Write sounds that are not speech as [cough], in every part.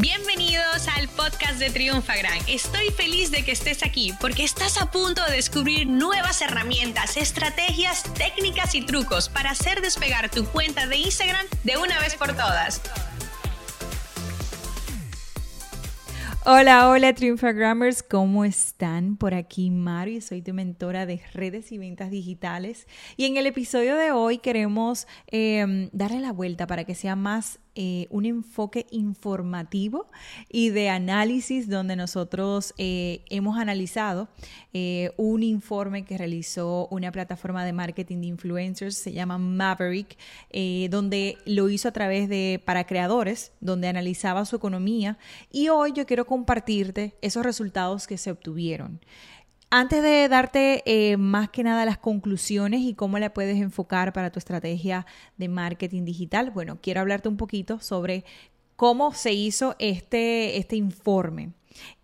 Bienvenidos al podcast de Triunfagran. Estoy feliz de que estés aquí porque estás a punto de descubrir nuevas herramientas, estrategias, técnicas y trucos para hacer despegar tu cuenta de Instagram de una vez por todas. Hola, hola Triunfagrammers, ¿cómo están? Por aquí Mari, soy tu mentora de redes y ventas digitales y en el episodio de hoy queremos eh, darle la vuelta para que sea más eh, un enfoque informativo y de análisis donde nosotros eh, hemos analizado eh, un informe que realizó una plataforma de marketing de influencers, se llama Maverick, donde lo hizo a través de para creadores, donde analizaba su economía y hoy yo quiero compartirte esos resultados que se obtuvieron. Antes de darte eh, más que nada las conclusiones y cómo la puedes enfocar para tu estrategia de marketing digital, bueno, quiero hablarte un poquito sobre cómo se hizo este, este informe.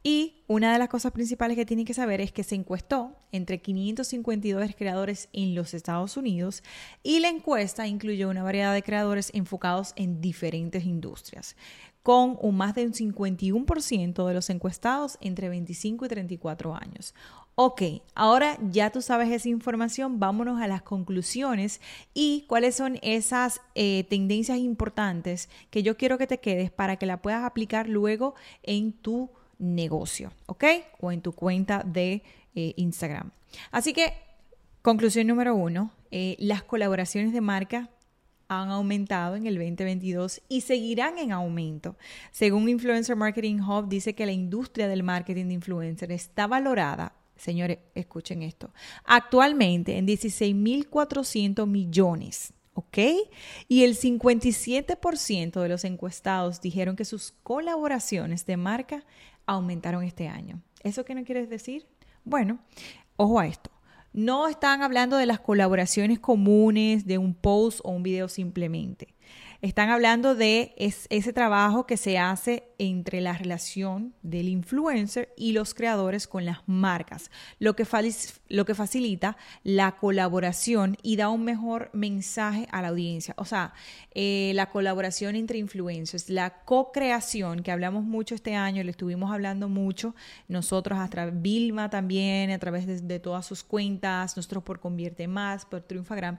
Y una de las cosas principales que tienen que saber es que se encuestó entre 552 creadores en los Estados Unidos y la encuesta incluyó una variedad de creadores enfocados en diferentes industrias con un más de un 51% de los encuestados entre 25 y 34 años. Ok, ahora ya tú sabes esa información, vámonos a las conclusiones y cuáles son esas eh, tendencias importantes que yo quiero que te quedes para que la puedas aplicar luego en tu negocio, ¿ok? O en tu cuenta de eh, Instagram. Así que, conclusión número uno, eh, las colaboraciones de marca han aumentado en el 2022 y seguirán en aumento. Según Influencer Marketing Hub, dice que la industria del marketing de influencer está valorada, señores, escuchen esto, actualmente en 16.400 millones. ¿ok? Y el 57% de los encuestados dijeron que sus colaboraciones de marca aumentaron este año. ¿Eso qué no quiere decir? Bueno, ojo a esto. No están hablando de las colaboraciones comunes, de un post o un video simplemente. Están hablando de ese trabajo que se hace entre la relación del influencer y los creadores con las marcas, lo que, facilita la colaboración y da un mejor mensaje a la audiencia. O sea, eh, la colaboración entre influencers, la co-creación, que hablamos mucho este año, le estuvimos hablando mucho nosotros a través, Vilma también, a través de, de todas sus cuentas, nosotros por Convierte Más, por Triunfagram,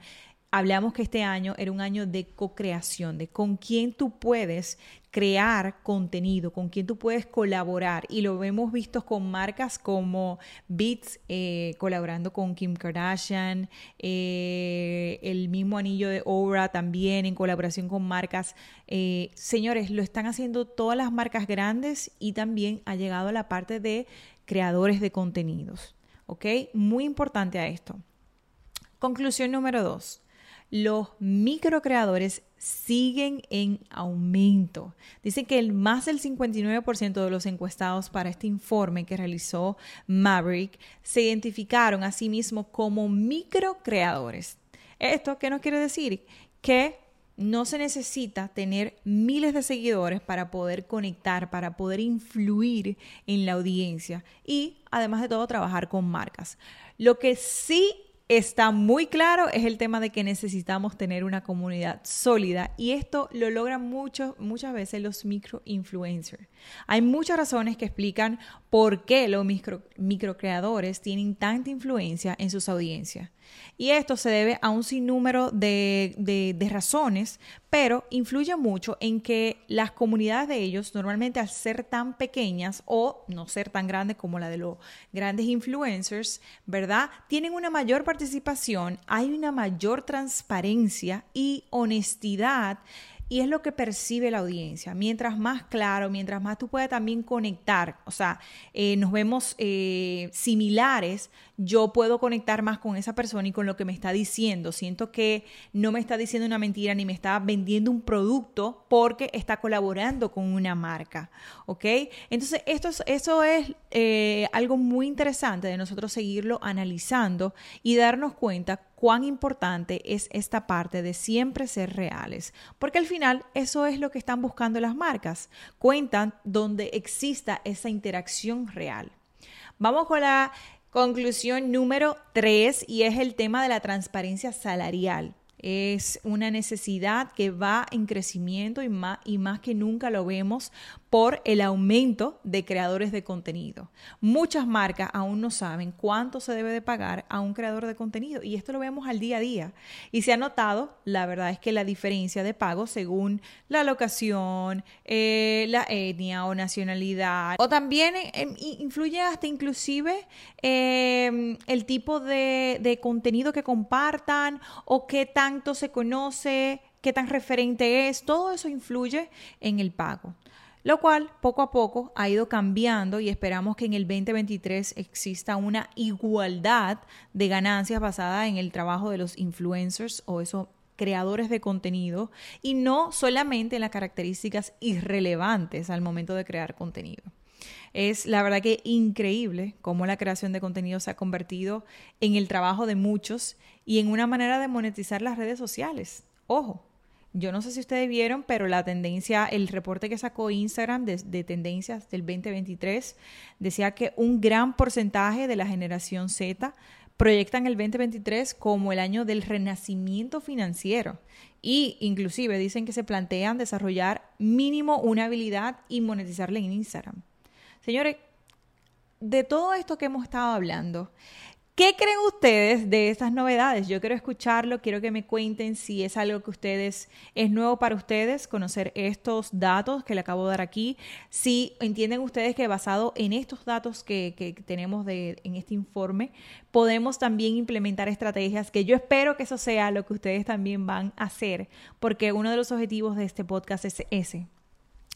hablamos que este año era un año de co-creación, de con quién tú puedes crear contenido, con quién tú puedes colaborar. Y lo hemos visto con marcas como Beats eh, colaborando con Kim Kardashian, eh, el mismo anillo de Aura también en colaboración con marcas. Eh, señores, lo están haciendo todas las marcas grandes y también ha llegado a la parte de creadores de contenidos. ¿Ok? Muy importante a esto. Conclusión número dos los microcreadores siguen en aumento. Dicen que el más del 59% de los encuestados para este informe que realizó Maverick se identificaron a sí mismos como microcreadores. ¿Esto qué nos quiere decir? Que no se necesita tener miles de seguidores para poder conectar, para poder influir en la audiencia y además de todo trabajar con marcas. Lo que sí está muy claro es el tema de que necesitamos tener una comunidad sólida y esto lo logran mucho, muchas veces los micro influencers. Hay muchas razones que explican por qué los micro, microcreadores tienen tanta influencia en sus audiencias. Y esto se debe a un sinnúmero de, de, razones, pero influye mucho en que las comunidades de ellos, normalmente al ser tan pequeñas o no ser tan grandes como la de los grandes influencers, ¿verdad? Tienen una mayor participación, hay una mayor transparencia y honestidad y es lo que percibe la audiencia. Mientras más claro, mientras más tú puedas también conectar, o sea, eh, nos vemos eh, similares, yo puedo conectar más con esa persona y con lo que me está diciendo. Siento que no me está diciendo una mentira ni me está vendiendo un producto porque está colaborando con una marca, ¿ok? Entonces, esto es, eso es eh, algo muy interesante de nosotros seguirlo analizando y darnos cuenta cuán importante es esta parte de siempre ser reales, porque al final eso es lo que están buscando las marcas, cuentan donde exista esa interacción real. Vamos con la conclusión número tres y es el tema de la transparencia salarial. Es una necesidad que va en crecimiento y más, y más que nunca lo vemos por el aumento de creadores de contenido. Muchas marcas aún no saben cuánto se debe de pagar a un creador de contenido y esto lo vemos al día a día. Y se ha notado, la verdad es que la diferencia de pago según la locación, eh, la etnia o nacionalidad, o también eh, influye hasta inclusive em, el tipo de, de contenido que compartan o qué tanto se conoce, qué tan referente es, todo eso influye en el pago lo cual poco a poco ha ido cambiando y esperamos que en el 2023 exista una igualdad de ganancias basada en el trabajo de los influencers o esos creadores de contenido y no solamente en las características irrelevantes al momento de crear contenido. Es la verdad que increíble cómo la creación de contenido se ha convertido en el trabajo de muchos y en una manera de monetizar las redes sociales. Ojo, yo no sé si ustedes vieron, pero la tendencia, el reporte que sacó Instagram de, tendencias del 2023 decía que un gran porcentaje de la generación Z proyectan el 2023 como el año del renacimiento financiero y inclusive dicen que se plantean desarrollar mínimo una habilidad y monetizarla en Instagram. Señores, de todo esto que hemos estado hablando, ¿Qué creen ustedes de estas novedades? Yo quiero escucharlo, quiero que me cuenten si es algo que ustedes es nuevo para ustedes conocer estos datos que le acabo de dar aquí, si entienden ustedes que basado en estos datos que, tenemos de, en este informe, podemos también implementar estrategias que yo espero que eso sea lo que ustedes también van a hacer, porque uno de los objetivos de este podcast es ese,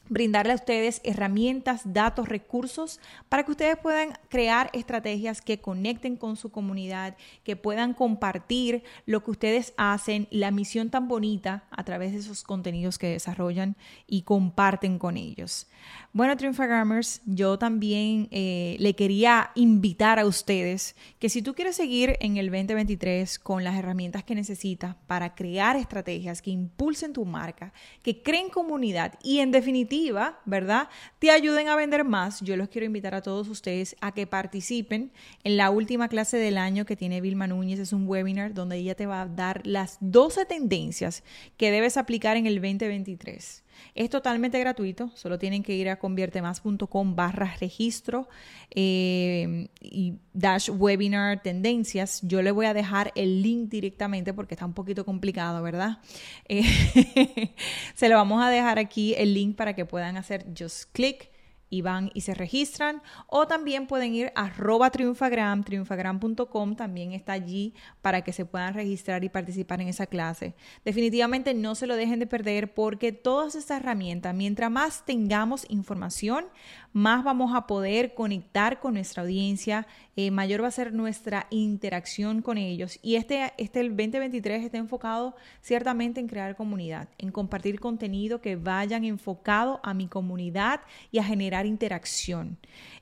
brindarle a ustedes herramientas, datos, recursos para que ustedes puedan crear estrategias que conecten con su comunidad, que puedan compartir lo que ustedes hacen, la misión tan bonita a través de esos contenidos que desarrollan y comparten con ellos. Bueno, Triunfagrammers, yo también eh, le quería invitar a ustedes que si tú quieres seguir en el 2023 con las herramientas que necesitas para crear estrategias que impulsen tu marca, que creen comunidad y en definitiva, ¿verdad? Te ayuden a vender más, yo los quiero invitar a todos ustedes a que participen en la última clase del año que tiene Vilma Núñez. Es un webinar donde ella te va a dar las 12 tendencias que debes aplicar en el 2023. Es totalmente gratuito, solo tienen que ir a conviertemas.com barra registro eh, y dash webinar tendencias. Yo le voy a dejar el link directamente porque está un poquito complicado, ¿verdad? Eh, [laughs] se lo vamos a dejar aquí el link para que puedan hacer just click y van y se registran. O también pueden ir a arroba triunfagram, triunfagram.com, también está allí para que se puedan registrar y participar en esa clase. Definitivamente no se lo dejen de perder porque todas estas herramientas, mientras más tengamos información, más vamos a poder conectar con nuestra audiencia, eh, mayor va a ser nuestra interacción con ellos. Y este, este el 2023 está enfocado ciertamente en crear comunidad, en compartir contenido que vayan enfocado a mi comunidad y a generar interacción.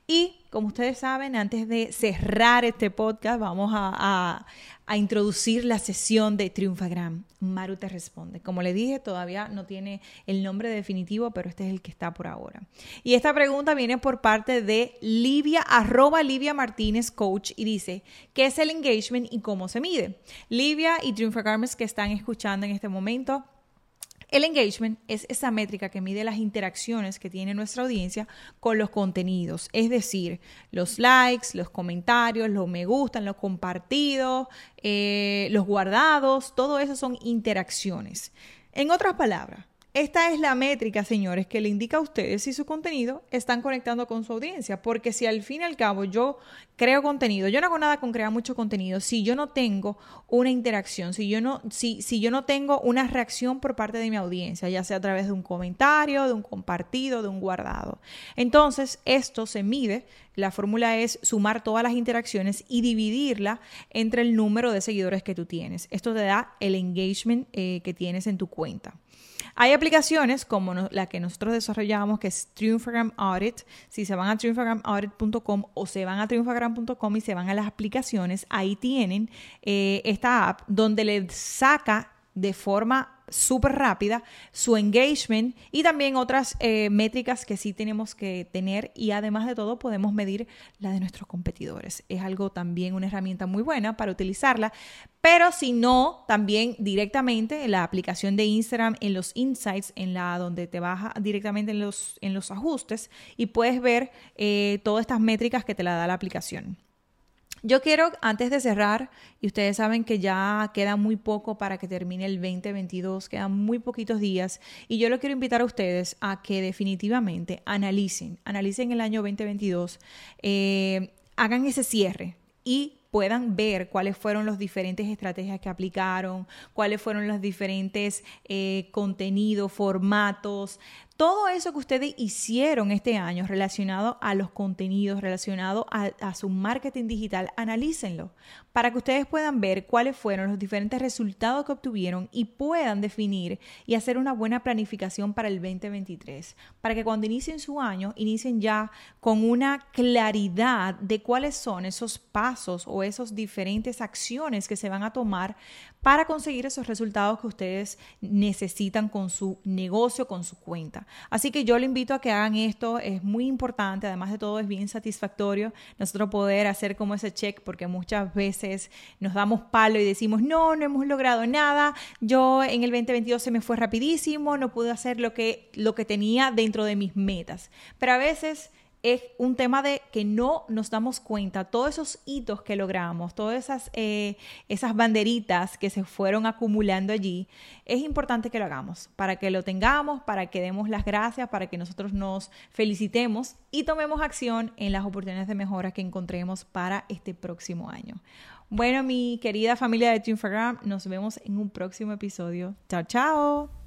Y como ustedes saben, antes de cerrar este podcast, vamos a, introducir la sesión de Triunfagram. Maru te responde. Como le dije, todavía no tiene el nombre definitivo, pero este es el que está por ahora. Y esta pregunta viene por parte de Livia, arroba Livia Martínez Coach, y dice, ¿qué es el engagement y cómo se mide? Livia y Triunfagramers que están escuchando en este momento, el engagement es esa métrica que mide las interacciones que tiene nuestra audiencia con los contenidos, es decir, los likes, los comentarios, los me gustan, los compartidos, eh, los guardados, todo eso son interacciones. En otras palabras, esta es la métrica, señores, que le indica a ustedes si su contenido están conectando con su audiencia, porque si al fin y al cabo yo creo contenido, yo no hago nada con crear mucho contenido, si yo no tengo una interacción, si yo no, si, si yo no tengo una reacción por parte de mi audiencia, ya sea a través de un comentario, de un compartido, de un guardado. Entonces, esto se mide, la fórmula es sumar todas las interacciones y dividirla entre el número de seguidores que tú tienes. Esto te da el engagement eh, que tienes en tu cuenta. Hay aplicaciones como la que nosotros desarrollamos, que es Triumphagram Audit. Si se van a triumphagramAudit.com o se van a triumphagram.com y se van a las aplicaciones, ahí tienen eh, esta app donde le saca de forma súper rápida, su engagement y también otras eh, métricas que sí tenemos que tener y además de todo podemos medir la de nuestros competidores. Es algo también una herramienta muy buena para utilizarla, pero si no, también directamente en la aplicación de Instagram, en los insights, en la donde te baja directamente en los, en los ajustes y puedes ver eh, todas estas métricas que te la da la aplicación. Yo quiero, antes de cerrar, y ustedes saben que ya queda muy poco para que termine el 2022, quedan muy poquitos días, y yo lo quiero invitar a ustedes a que definitivamente analicen, analicen el año 2022, eh, hagan ese cierre y puedan ver cuáles fueron las diferentes estrategias que aplicaron, cuáles fueron los diferentes eh, contenidos, formatos, todo eso que ustedes hicieron este año relacionado a los contenidos, relacionado a, su marketing digital, analícenlo para que ustedes puedan ver cuáles fueron los diferentes resultados que obtuvieron y puedan definir y hacer una buena planificación para el 2023. Para que cuando inicien su año, inicien ya con una claridad de cuáles son esos pasos o esas diferentes acciones que se van a tomar para conseguir esos resultados que ustedes necesitan con su negocio, con su cuenta. Así que yo le invito a que hagan esto, es muy importante, además de todo es bien satisfactorio nosotros poder hacer como ese check porque muchas veces nos damos palo y decimos, no, no hemos logrado nada, yo en el 2022 se me fue rapidísimo, no pude hacer lo que, lo que tenía dentro de mis metas. Pero a veces es un tema de que no nos damos cuenta, todos esos hitos que logramos, todas esas, eh, esas banderitas que se fueron acumulando allí, es importante que lo hagamos, para que lo tengamos, para que demos las gracias, para que nosotros nos felicitemos y tomemos acción en las oportunidades de mejora que encontremos para este próximo año. Bueno, mi querida familia de Instagram, nos vemos en un próximo episodio. Chao, chao.